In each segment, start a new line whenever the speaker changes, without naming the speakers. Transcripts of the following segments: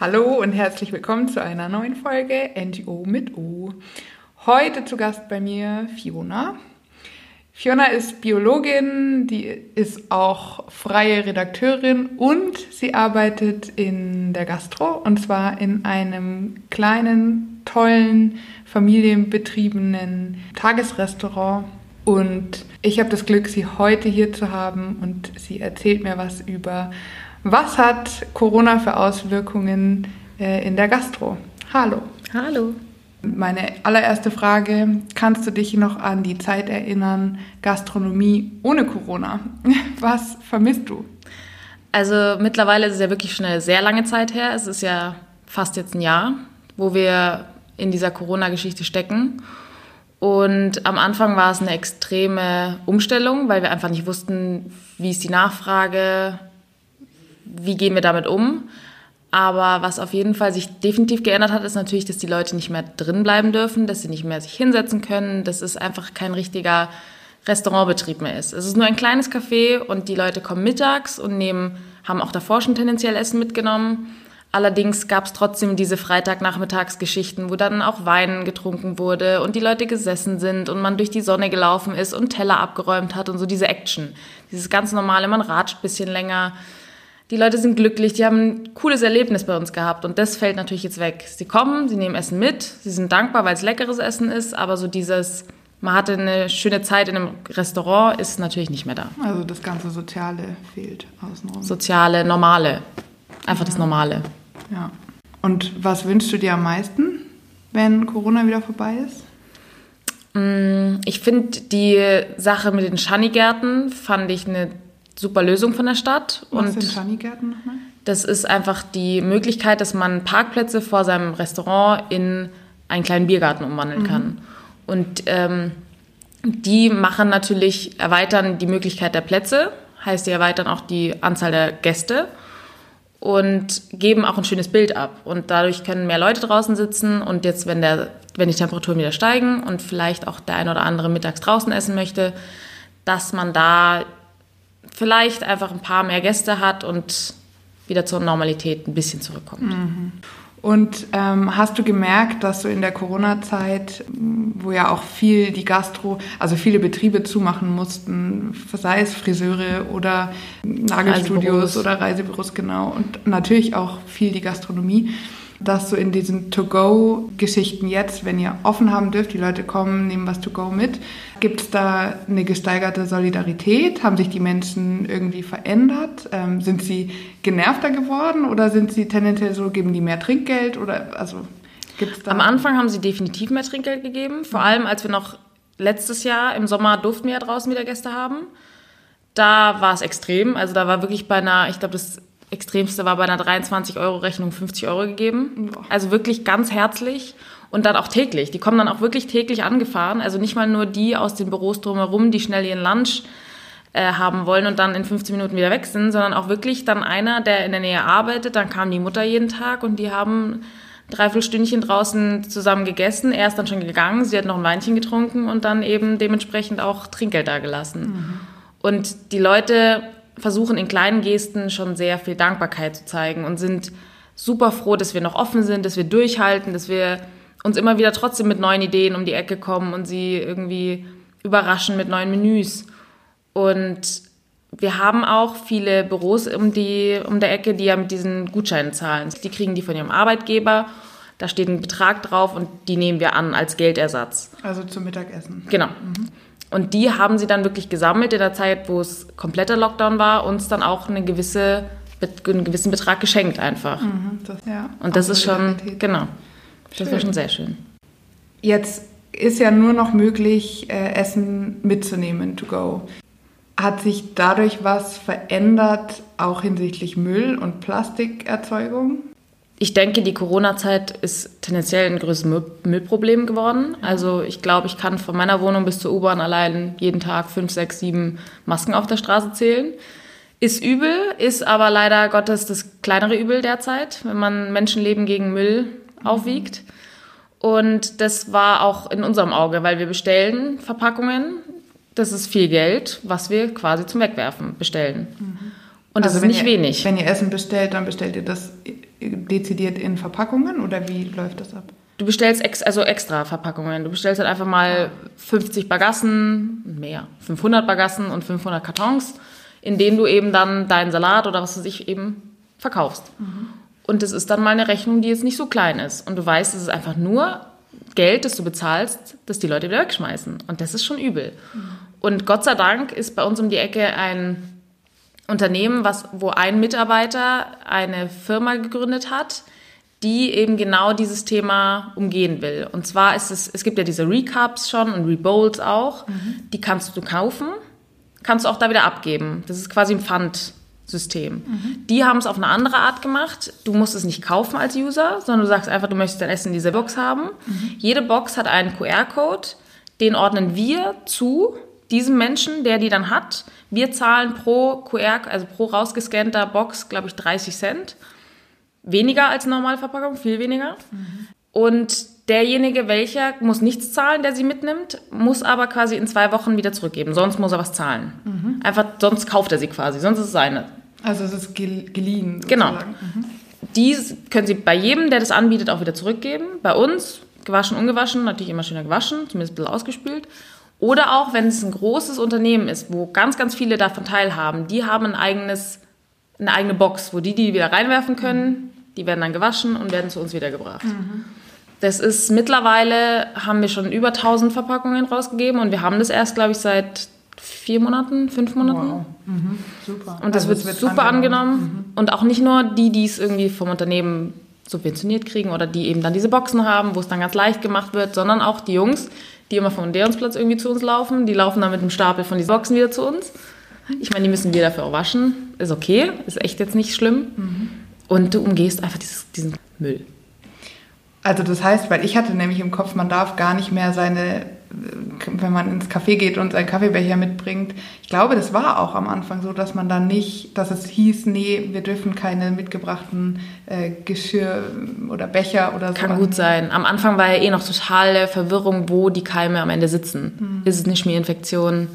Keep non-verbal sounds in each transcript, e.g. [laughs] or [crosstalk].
Hallo und herzlich willkommen zu einer neuen Folge NGO mit O. Heute zu Gast bei mir Fiona. Fiona ist Biologin, die ist auch freie Redakteurin und sie arbeitet in der Gastro und zwar in einem kleinen, tollen, familienbetriebenen Tagesrestaurant. Und ich habe das Glück, sie heute hier zu haben und sie erzählt mir was über was hat Corona für Auswirkungen äh, in der Gastro? Hallo.
Hallo.
Meine allererste Frage, kannst du dich noch an die Zeit erinnern, Gastronomie ohne Corona? [laughs] Was vermisst du?
Also mittlerweile ist es ja wirklich schon eine sehr lange Zeit her. Es ist ja fast jetzt ein Jahr, wo wir in dieser Corona-Geschichte stecken. Und am Anfang war es eine extreme Umstellung, weil wir einfach nicht wussten, wie ist die Nachfrage, wie gehen wir damit um. Aber was auf jeden Fall sich definitiv geändert hat, ist natürlich, dass die Leute nicht mehr drin bleiben dürfen, dass sie nicht mehr sich hinsetzen können, dass es einfach kein richtiger Restaurantbetrieb mehr ist. Es ist nur ein kleines Café und die Leute kommen mittags und nehmen, haben auch davor schon tendenziell Essen mitgenommen. Allerdings gab es trotzdem diese Freitagnachmittagsgeschichten, wo dann auch Wein getrunken wurde und die Leute gesessen sind und man durch die Sonne gelaufen ist und Teller abgeräumt hat und so diese Action. Dieses ganz normale, man ratscht bisschen länger die Leute sind glücklich, die haben ein cooles Erlebnis bei uns gehabt und das fällt natürlich jetzt weg. Sie kommen, sie nehmen Essen mit, sie sind dankbar, weil es leckeres Essen ist, aber so dieses, man hatte eine schöne Zeit in einem Restaurant, ist natürlich nicht mehr da.
Also das ganze Soziale fehlt außenrum.
Soziale, Normale. Einfach ja. das Normale.
Ja. Und was wünschst du dir am meisten, wenn Corona wieder vorbei ist?
Mm, ich finde die Sache mit den Schanigärten fand ich eine super Lösung von der Stadt.
Was und sind Schanigärten nochmal?
Das ist einfach die Möglichkeit, dass man Parkplätze vor seinem Restaurant in einen kleinen Biergarten umwandeln mhm. kann. Und ähm, die machen natürlich, erweitern die Möglichkeit der Plätze, heißt, die erweitern auch die Anzahl der Gäste und geben auch ein schönes Bild ab. Und dadurch können mehr Leute draußen sitzen und jetzt, wenn, der, wenn die Temperaturen wieder steigen und vielleicht auch der ein oder andere mittags draußen essen möchte, dass man da vielleicht einfach ein paar mehr Gäste hat und wieder zur Normalität ein bisschen zurückkommt. Mhm.
Und ähm, hast du gemerkt, dass du in der Corona-Zeit, wo ja auch viel die Gastro, also viele Betriebe zumachen mussten, sei es Friseure oder Nagelstudios Reisebüros. oder Reisebüros, genau, und natürlich auch viel die Gastronomie, dass so in diesen To-Go-Geschichten jetzt, wenn ihr offen haben dürft, die Leute kommen, nehmen was To-Go mit, gibt es da eine gesteigerte Solidarität? Haben sich die Menschen irgendwie verändert? Ähm, sind sie genervter geworden oder sind sie tendenziell so, geben die mehr Trinkgeld oder also gibt's da
Am Anfang haben sie definitiv mehr Trinkgeld gegeben, vor allem als wir noch letztes Jahr im Sommer durften wir ja draußen wieder Gäste haben. Da war es extrem, also da war wirklich bei einer, ich glaube, das Extremste war bei einer 23-Euro-Rechnung 50 Euro gegeben. Also wirklich ganz herzlich und dann auch täglich. Die kommen dann auch wirklich täglich angefahren. Also nicht mal nur die aus den Büros drumherum, die schnell ihren Lunch äh, haben wollen und dann in 15 Minuten wieder weg sind, sondern auch wirklich dann einer, der in der Nähe arbeitet. Dann kam die Mutter jeden Tag und die haben dreiviertel Stündchen draußen zusammen gegessen. Er ist dann schon gegangen, sie hat noch ein Weinchen getrunken und dann eben dementsprechend auch Trinkgeld da gelassen. Mhm. Und die Leute versuchen in kleinen Gesten schon sehr viel Dankbarkeit zu zeigen und sind super froh, dass wir noch offen sind, dass wir durchhalten, dass wir uns immer wieder trotzdem mit neuen Ideen um die Ecke kommen und sie irgendwie überraschen mit neuen Menüs. Und wir haben auch viele Büros um, die, um der Ecke, die ja mit diesen Gutscheinen zahlen. Die kriegen die von ihrem Arbeitgeber. Da steht ein Betrag drauf und die nehmen wir an als Geldersatz.
Also zum Mittagessen.
Genau. Mhm. Und die haben sie dann wirklich gesammelt in der Zeit, wo es kompletter Lockdown war, uns dann auch eine gewisse, einen gewissen Betrag geschenkt einfach. Mhm, das, ja, und das ist schon, genau, das war schon sehr schön.
Jetzt ist ja nur noch möglich, äh, Essen mitzunehmen, to go. Hat sich dadurch was verändert, auch hinsichtlich Müll- und Plastikerzeugung?
Ich denke, die Corona-Zeit ist tendenziell ein größeres Müllproblem geworden. Also ich glaube, ich kann von meiner Wohnung bis zur U-Bahn allein jeden Tag fünf, sechs, sieben Masken auf der Straße zählen. Ist übel, ist aber leider Gottes das kleinere Übel derzeit, wenn man Menschenleben gegen Müll aufwiegt. Und das war auch in unserem Auge, weil wir bestellen Verpackungen. Das ist viel Geld, was wir quasi zum Wegwerfen bestellen. Und das also ist nicht
ihr,
wenig.
Wenn ihr Essen bestellt, dann bestellt ihr das dezidiert in Verpackungen oder wie läuft das ab?
Du bestellst ex, also extra Verpackungen. Du bestellst halt einfach mal 50 Bagassen, mehr, 500 Bagassen und 500 Kartons, in denen du eben dann deinen Salat oder was weiß ich eben verkaufst. Mhm. Und das ist dann mal eine Rechnung, die jetzt nicht so klein ist. Und du weißt, es ist einfach nur Geld, das du bezahlst, das die Leute wieder wegschmeißen. Und das ist schon übel. Mhm. Und Gott sei Dank ist bei uns um die Ecke ein Unternehmen, was, wo ein Mitarbeiter eine Firma gegründet hat, die eben genau dieses Thema umgehen will. Und zwar ist es, es gibt ja diese Recaps schon und Rebowls auch, mhm. die kannst du kaufen, kannst du auch da wieder abgeben. Das ist quasi ein Pfandsystem. Mhm. Die haben es auf eine andere Art gemacht. Du musst es nicht kaufen als User, sondern du sagst einfach, du möchtest dein Essen in dieser Box haben. Mhm. Jede Box hat einen QR-Code, den ordnen wir zu diesem Menschen, der die dann hat. Wir zahlen pro QR, also pro rausgescannter Box, glaube ich, 30 Cent. Weniger als normale Verpackung, viel weniger. Mhm. Und derjenige, welcher muss nichts zahlen, der sie mitnimmt, muss aber quasi in zwei Wochen wieder zurückgeben. Sonst muss er was zahlen. Mhm. Einfach, sonst kauft er sie quasi, sonst ist es seine.
Also es ist geliehen.
Sozusagen. Genau. Mhm. Die können Sie bei jedem, der das anbietet, auch wieder zurückgeben. Bei uns, gewaschen, ungewaschen, natürlich immer schöner gewaschen, zumindest ein bisschen ausgespült. Oder auch, wenn es ein großes Unternehmen ist, wo ganz, ganz viele davon teilhaben, die haben ein eigenes, eine eigene Box, wo die die wieder reinwerfen können. Die werden dann gewaschen und werden zu uns wiedergebracht. Mhm. Das ist mittlerweile, haben wir schon über 1000 Verpackungen rausgegeben und wir haben das erst, glaube ich, seit vier Monaten, fünf Monaten. Wow. Mhm. Super. Und das also wird, wird, super angenommen. angenommen. Mhm. Und auch nicht nur die, die es irgendwie vom Unternehmen subventioniert kriegen oder die eben dann diese Boxen haben, wo es dann ganz leicht gemacht wird, sondern auch die Jungs, die immer vom Deonsplatz irgendwie zu uns laufen, die laufen dann mit einem Stapel von diesen Boxen wieder zu uns. Ich meine, die müssen wir dafür auch waschen. Ist okay, ist echt jetzt nicht schlimm. Mhm. Und du umgehst einfach dieses, diesen Müll.
Also das heißt, weil ich hatte nämlich im Kopf, man darf gar nicht mehr seine, wenn man ins Café geht und seinen Kaffeebecher mitbringt. Ich glaube, das war auch am Anfang so, dass man dann nicht, dass es hieß, nee, wir dürfen keine mitgebrachten äh, Geschirr oder Becher oder so.
Kann gut sein. Am Anfang war ja eh noch totale Verwirrung, wo die Keime am Ende sitzen. Mhm. Ist es eine Schmierinfektion?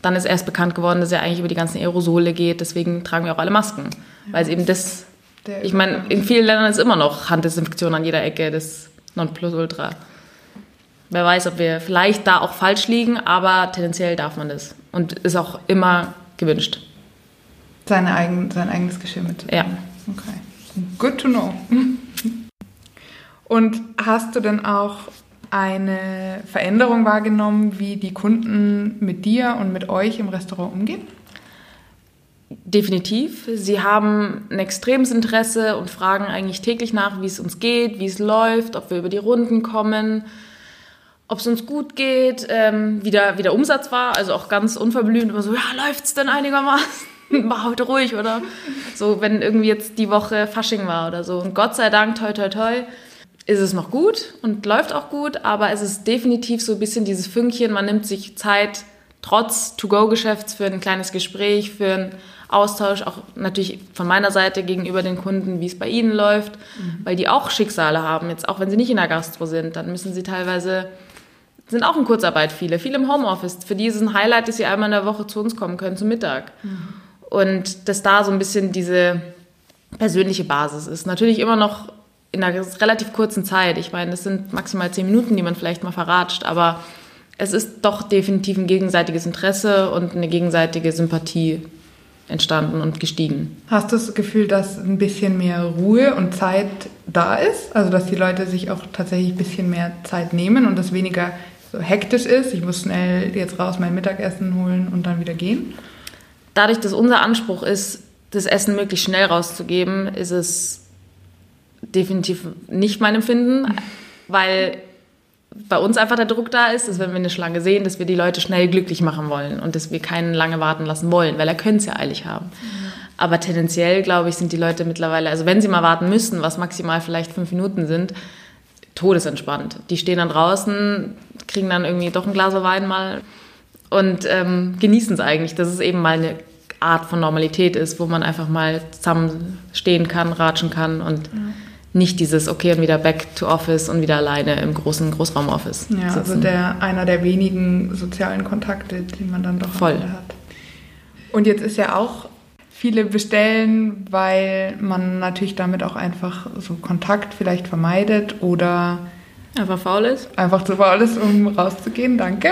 Dann ist erst bekannt geworden, dass es ja eigentlich über die ganzen Aerosole geht. Deswegen tragen wir auch alle Masken, ja. weil es eben das der ich meine, in vielen Ländern ist immer noch Handdesinfektion an jeder Ecke, das Nonplusultra. Wer weiß, ob wir vielleicht da auch falsch liegen, aber tendenziell darf man das. Und ist auch immer gewünscht.
Seine eigen, sein eigenes Geschirr mit.
Ja.
Okay. Good to know. Und hast du denn auch eine Veränderung wahrgenommen, wie die Kunden mit dir und mit euch im Restaurant umgehen?
Definitiv. Sie haben ein extremes Interesse und fragen eigentlich täglich nach, wie es uns geht, wie es läuft, ob wir über die Runden kommen, ob es uns gut geht, ähm, wie, der, wie der Umsatz war. Also auch ganz unverblümt immer so, ja, läuft es denn einigermaßen? [laughs] war heute ruhig oder so, wenn irgendwie jetzt die Woche Fasching war oder so. Und Gott sei Dank, toi, toi, toi, ist es noch gut und läuft auch gut, aber es ist definitiv so ein bisschen dieses Fünkchen, man nimmt sich Zeit, trotz To-Go-Geschäfts für ein kleines Gespräch, für ein Austausch, auch natürlich von meiner Seite gegenüber den Kunden, wie es bei ihnen läuft, mhm. weil die auch Schicksale haben, jetzt auch wenn sie nicht in der Gastro sind, dann müssen sie teilweise, sind auch in Kurzarbeit viele, viele im Homeoffice. Für die ist es ein Highlight, dass sie einmal in der Woche zu uns kommen können zum Mittag. Mhm. Und dass da so ein bisschen diese persönliche Basis ist. Natürlich immer noch in einer relativ kurzen Zeit. Ich meine, es sind maximal zehn Minuten, die man vielleicht mal verratscht, aber es ist doch definitiv ein gegenseitiges Interesse und eine gegenseitige Sympathie entstanden und gestiegen.
Hast du das Gefühl, dass ein bisschen mehr Ruhe und Zeit da ist? Also dass die Leute sich auch tatsächlich ein bisschen mehr Zeit nehmen und das weniger so hektisch ist? Ich muss schnell jetzt raus mein Mittagessen holen und dann wieder gehen?
Dadurch, dass unser Anspruch ist, das Essen möglichst schnell rauszugeben, ist es definitiv nicht mein Empfinden, weil bei uns einfach der Druck da ist, dass wenn wir eine Schlange sehen, dass wir die Leute schnell glücklich machen wollen und dass wir keinen lange warten lassen wollen, weil er könnte es ja eilig haben. Mhm. Aber tendenziell, glaube ich, sind die Leute mittlerweile, also wenn sie mal warten müssen, was maximal vielleicht fünf Minuten sind, todesentspannt. Die stehen dann draußen, kriegen dann irgendwie doch ein Glas Wein mal und ähm, genießen es eigentlich, dass es eben mal eine Art von Normalität ist, wo man einfach mal zusammen stehen kann, ratschen kann und ja nicht dieses okay und wieder back to office und wieder alleine im großen Großraumoffice.
Ja, sitzen. also der einer der wenigen sozialen Kontakte, die man dann doch
Voll.
hat. Und jetzt ist ja auch viele bestellen, weil man natürlich damit auch einfach so Kontakt vielleicht vermeidet oder
einfach faul ist.
Einfach zu faul ist, um rauszugehen. Danke.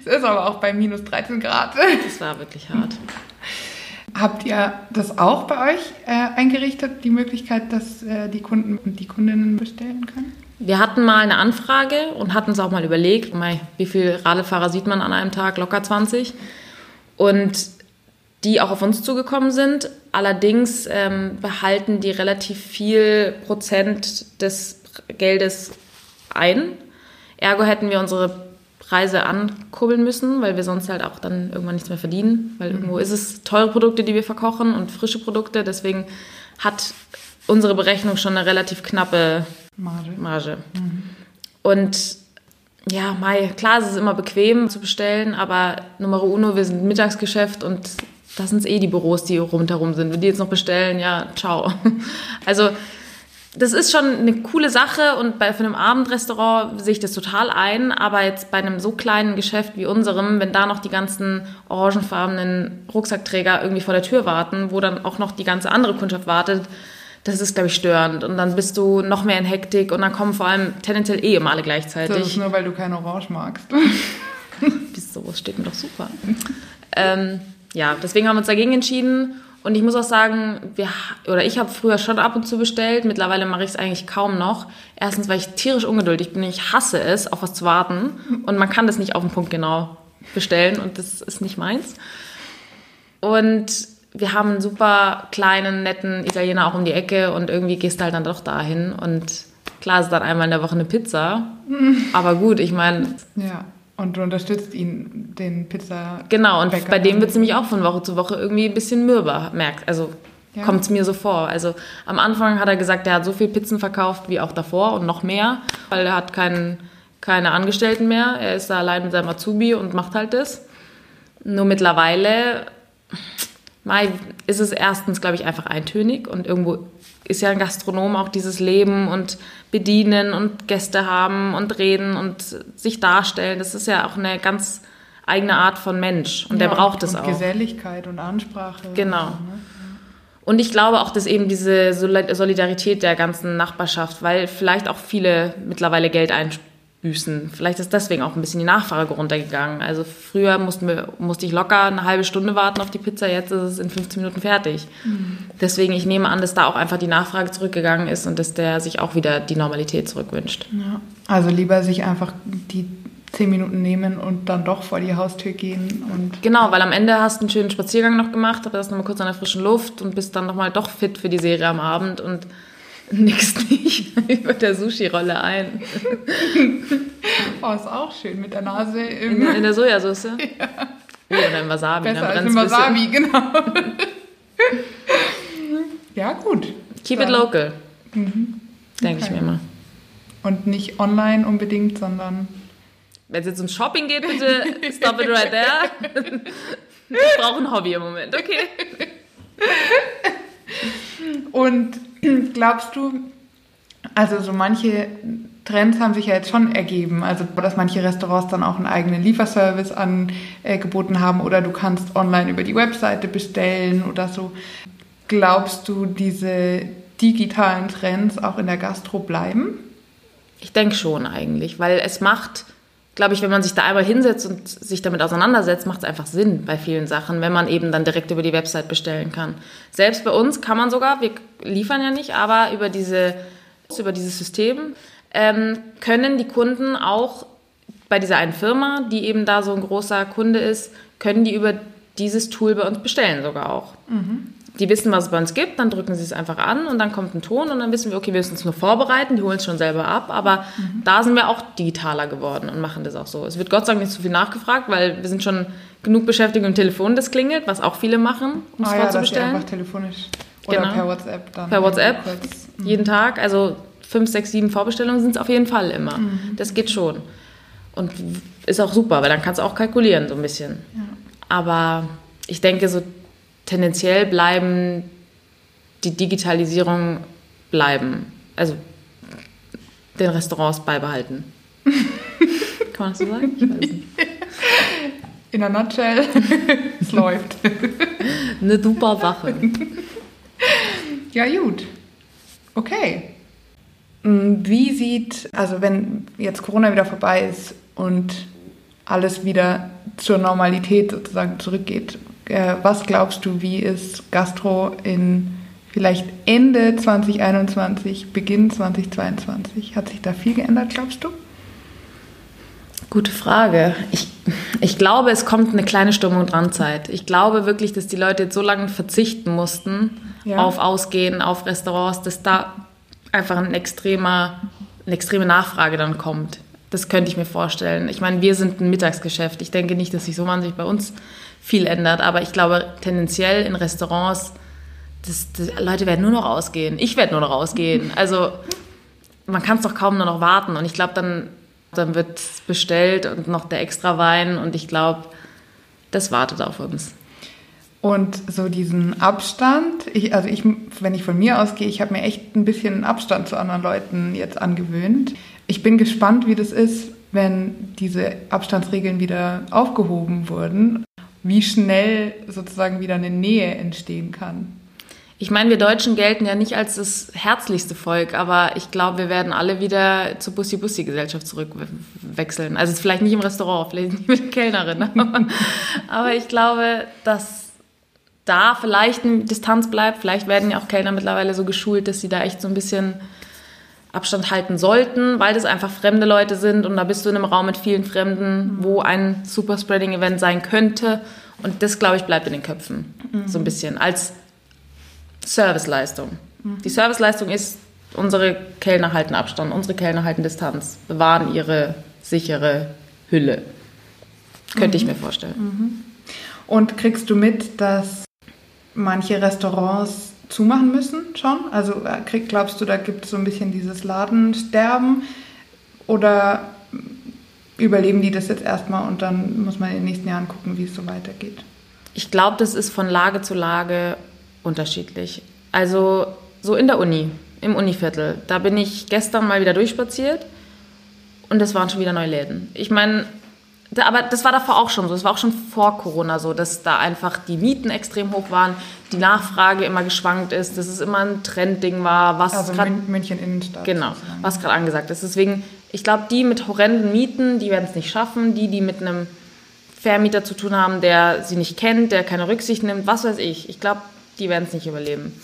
es ist aber auch bei minus 13 Grad.
Das war wirklich hart.
Habt ihr das auch bei euch äh, eingerichtet, die Möglichkeit, dass äh, die Kunden und die Kundinnen bestellen können?
Wir hatten mal eine Anfrage und hatten uns auch mal überlegt, wie viele Radlfahrer sieht man an einem Tag? Locker 20. Und die auch auf uns zugekommen sind. Allerdings ähm, behalten die relativ viel Prozent des Geldes ein. Ergo hätten wir unsere Preise ankurbeln müssen, weil wir sonst halt auch dann irgendwann nichts mehr verdienen. Weil mhm. irgendwo ist es teure Produkte, die wir verkochen und frische Produkte. Deswegen hat unsere Berechnung schon eine relativ knappe Marge. Marge. Mhm. Und ja, Mai, klar, es ist immer bequem zu bestellen, aber Nummer uno, wir sind Mittagsgeschäft und das sind eh die Büros, die rundherum sind. Wenn die jetzt noch bestellen, ja, ciao. [laughs] Also das ist schon eine coole Sache und bei für einem Abendrestaurant sehe ich das total ein, aber jetzt bei einem so kleinen Geschäft wie unserem, wenn da noch die ganzen orangenfarbenen Rucksackträger irgendwie vor der Tür warten, wo dann auch noch die ganze andere Kundschaft wartet, das ist, glaube ich, störend. Und dann bist du noch mehr in Hektik und dann kommen vor allem tendenziell eh immer alle gleichzeitig.
Das ist nur, weil du kein Orange magst. [laughs]
Wieso? Das steht mir doch super. ähm, ja, deswegen haben wir uns dagegen entschieden und ich muss auch sagen, wir, oder ich habe früher schon ab und zu bestellt. Mittlerweile mache ich es eigentlich kaum noch. Erstens, weil ich tierisch ungeduldig bin. Ich hasse es, auf was zu warten. Und man kann das nicht auf den Punkt genau bestellen. Und das ist nicht meins. Und wir haben einen super kleinen, netten Italiener auch um die Ecke. Und irgendwie gehst du halt dann doch dahin. Und klar ist dann einmal in der Woche eine Pizza. Aber gut, ich meine...
Ja und du unterstützt ihn, den Pizza.
Genau, und bei dem wird es nämlich auch von Woche zu Woche irgendwie ein bisschen mürber, merkt. Also ja. kommt es mir so vor. Also am Anfang hat er gesagt, er hat so viel Pizzen verkauft wie auch davor und noch mehr, weil er hat keinen, keine Angestellten mehr. Er ist da allein mit seinem Azubi und macht halt das. Nur mittlerweile ist es erstens, glaube ich, einfach eintönig und irgendwo ist ja ein Gastronom auch dieses Leben und bedienen und Gäste haben und reden und sich darstellen. Das ist ja auch eine ganz eigene Art von Mensch und ja, der braucht es auch.
Geselligkeit und Ansprache.
Genau. Und, ne? und ich glaube auch, dass eben diese Solidarität der ganzen Nachbarschaft, weil vielleicht auch viele mittlerweile Geld einsparen büßen. Vielleicht ist deswegen auch ein bisschen die Nachfrage runtergegangen. Also früher mussten wir, musste ich locker eine halbe Stunde warten auf die Pizza, jetzt ist es in 15 Minuten fertig. Mhm. Deswegen, ich nehme an, dass da auch einfach die Nachfrage zurückgegangen ist und dass der sich auch wieder die Normalität zurückwünscht.
Ja. Also lieber sich einfach die 10 Minuten nehmen und dann doch vor die Haustür gehen. Und
genau, weil am Ende hast du einen schönen Spaziergang noch gemacht, aber das nochmal kurz an der frischen Luft und bist dann nochmal doch fit für die Serie am Abend und [laughs] nix nicht über der Sushi-Rolle ein. [laughs]
Oh, ist auch schön mit der Nase
im... In, in der Sojasauce? [laughs] Ja. Oh, oder im Wasabi.
Besser als im Wasabi, genau. ja, gut.
Keep dann. it local. Mhm. Denke okay. ich mir immer.
Und nicht online unbedingt, sondern...
Wenn es jetzt ums Shopping geht, bitte stop it right there. Ich brauche ein Hobby im Moment, okay.
Und [clears throat] glaubst du, also so manche Trends haben sich ja jetzt schon ergeben, also dass manche Restaurants dann auch einen eigenen Lieferservice angeboten haben oder du kannst online über die Webseite bestellen oder so. Glaubst du, diese digitalen Trends auch in der Gastro bleiben?
Ich denke schon eigentlich, weil es macht glaube ich, wenn man sich da einmal hinsetzt und sich damit auseinandersetzt, macht es einfach Sinn bei vielen Sachen, wenn man eben dann direkt über die Website bestellen kann. Selbst bei uns kann man sogar, wir liefern ja nicht, aber über, diese, über dieses System ähm, können die Kunden auch bei dieser einen Firma, die eben da so ein großer Kunde ist, können die über dieses Tool bei uns bestellen sogar auch. Mhm die wissen, was es bei uns gibt, dann drücken sie es einfach an und dann kommt ein Ton und dann wissen wir, okay, wir müssen uns nur vorbereiten, die holen es schon selber ab, aber mhm. da sind wir auch digitaler geworden und machen das auch so. Es wird Gott sei Dank nicht so viel nachgefragt, weil wir sind schon genug beschäftigt mit dem Telefon, das klingelt, was auch viele machen,
um es ah, vorzubestellen. Ja, einfach telefonisch oder genau. per WhatsApp dann.
Per WhatsApp, kurz, mhm. jeden Tag, also fünf, sechs, sieben Vorbestellungen sind es auf jeden Fall immer. Mhm. Das geht schon. Und ist auch super, weil dann kannst du auch kalkulieren so ein bisschen. Ja. Aber ich denke, so tendenziell bleiben die Digitalisierung bleiben. Also den Restaurants beibehalten. [laughs] Kann man das so sagen?
in a nutshell, [laughs] es läuft. [laughs]
Eine super Sache.
Ja, gut. Okay. Mm, wie sieht, also wenn jetzt Corona wieder vorbei ist und alles wieder zur Normalität sozusagen zurückgeht, äh, was glaubst du, wie ist Gastro in vielleicht Ende 2021, Beginn 2022? Hat sich da viel geändert, glaubst du?
Gute Frage. Ich, ich glaube, es kommt eine kleine Sturm- und Randzeit. Ich glaube wirklich, dass die Leute jetzt so lange verzichten mussten ja. auf Ausgehen, auf Restaurants, dass da einfach ein extremer, eine extreme Nachfrage dann kommt. Das könnte ich mir vorstellen. Ich meine, wir sind ein Mittagsgeschäft. Ich denke nicht, dass sich so wahnsinnig bei uns viel ändert, aber ich glaube tendenziell in Restaurants, das, das, Leute werden nur noch ausgehen. Ich werde nur noch ausgehen. [laughs] Also man kann es doch kaum nur noch warten. Und ich glaube, dann dann wird bestellt und noch der extra Wein und ich glaube, das wartet auf uns.
Und so diesen Abstand, ich, also ich, wenn ich von mir ausgehe, ich habe mir echt ein bisschen Abstand zu anderen Leuten jetzt angewöhnt. Ich bin gespannt, wie das ist, wenn diese Abstandsregeln wieder aufgehoben wurden, wie schnell sozusagen wieder eine Nähe entstehen kann.
Ich meine, wir Deutschen gelten ja nicht als das herzlichste Volk, aber ich glaube, wir werden alle wieder zur Bussi-Bussi-Gesellschaft zurückwechseln. Also vielleicht nicht im Restaurant, vielleicht nicht mit der Kellnerin, [laughs] aber, aber ich glaube, dass da vielleicht eine Distanz bleibt. Vielleicht werden ja auch Kellner mittlerweile so geschult, dass sie da echt so ein bisschen Abstand halten sollten, weil das einfach fremde Leute sind und da bist du in einem Raum mit vielen Fremden, wo ein Superspreading-Event sein könnte. Und das, glaube ich, bleibt in den Köpfen. Mhm. So ein bisschen. Als Serviceleistung. Mhm. Die Serviceleistung ist, unsere Kellner halten Abstand, unsere Kellner halten Distanz, bewahren ihre sichere Hülle. Könnte mhm. ich mir vorstellen.
Mhm. Und kriegst du mit, dass manche Restaurants zumachen müssen schon? Also äh, krieg, glaubst du, da gibt es so ein bisschen dieses Ladensterben? Oder überleben die das jetzt erstmal und dann muss man in den nächsten Jahren gucken, wie es so weitergeht?
Ich glaube, das ist von Lage zu Lage unterschiedlich. Also so in der Uni, im Univiertel, da bin ich gestern mal wieder durchspaziert und es waren schon wieder neue Läden. Ich meine, aber das war davor auch schon so. Es war auch schon vor Corona so, dass da einfach die Mieten extrem hoch waren, die Nachfrage immer geschwankt ist, dass es immer ein Trendding war, was
also
grad,
München Innenstadt.
Genau, sozusagen. was gerade angesagt ist. Deswegen, ich glaube, die mit horrenden Mieten, die werden es nicht schaffen. Die, die mit einem Vermieter zu tun haben, der sie nicht kennt, der keine Rücksicht nimmt, was weiß ich. Ich glaube, die werden es nicht überleben.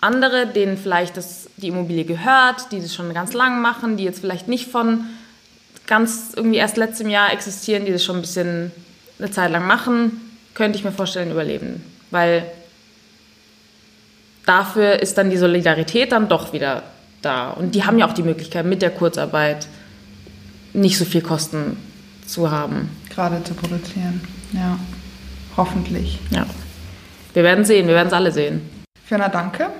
Andere, denen vielleicht das, die Immobilie gehört, die das schon ganz lang machen, die jetzt vielleicht nicht von ganz irgendwie erst letztem Jahr existieren, die das schon ein bisschen eine Zeit lang machen, könnte ich mir vorstellen, überleben. Weil dafür ist dann die Solidarität dann doch wieder da. Und die haben ja auch die Möglichkeit, mit der Kurzarbeit nicht so viel Kosten zu haben.
Gerade zu produzieren, ja. Hoffentlich.
Ja. Wir werden sehen, wir werden es alle sehen.
Fiona, danke,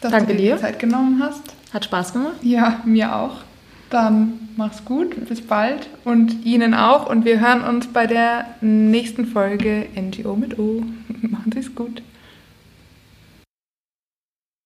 dass danke
du
dir
die Zeit genommen hast.
Hat Spaß gemacht?
Ja, mir auch. Dann mach's gut, bis bald und Ihnen auch. Und wir hören uns bei der nächsten Folge NGO mit O. [laughs] Machen Sie es gut.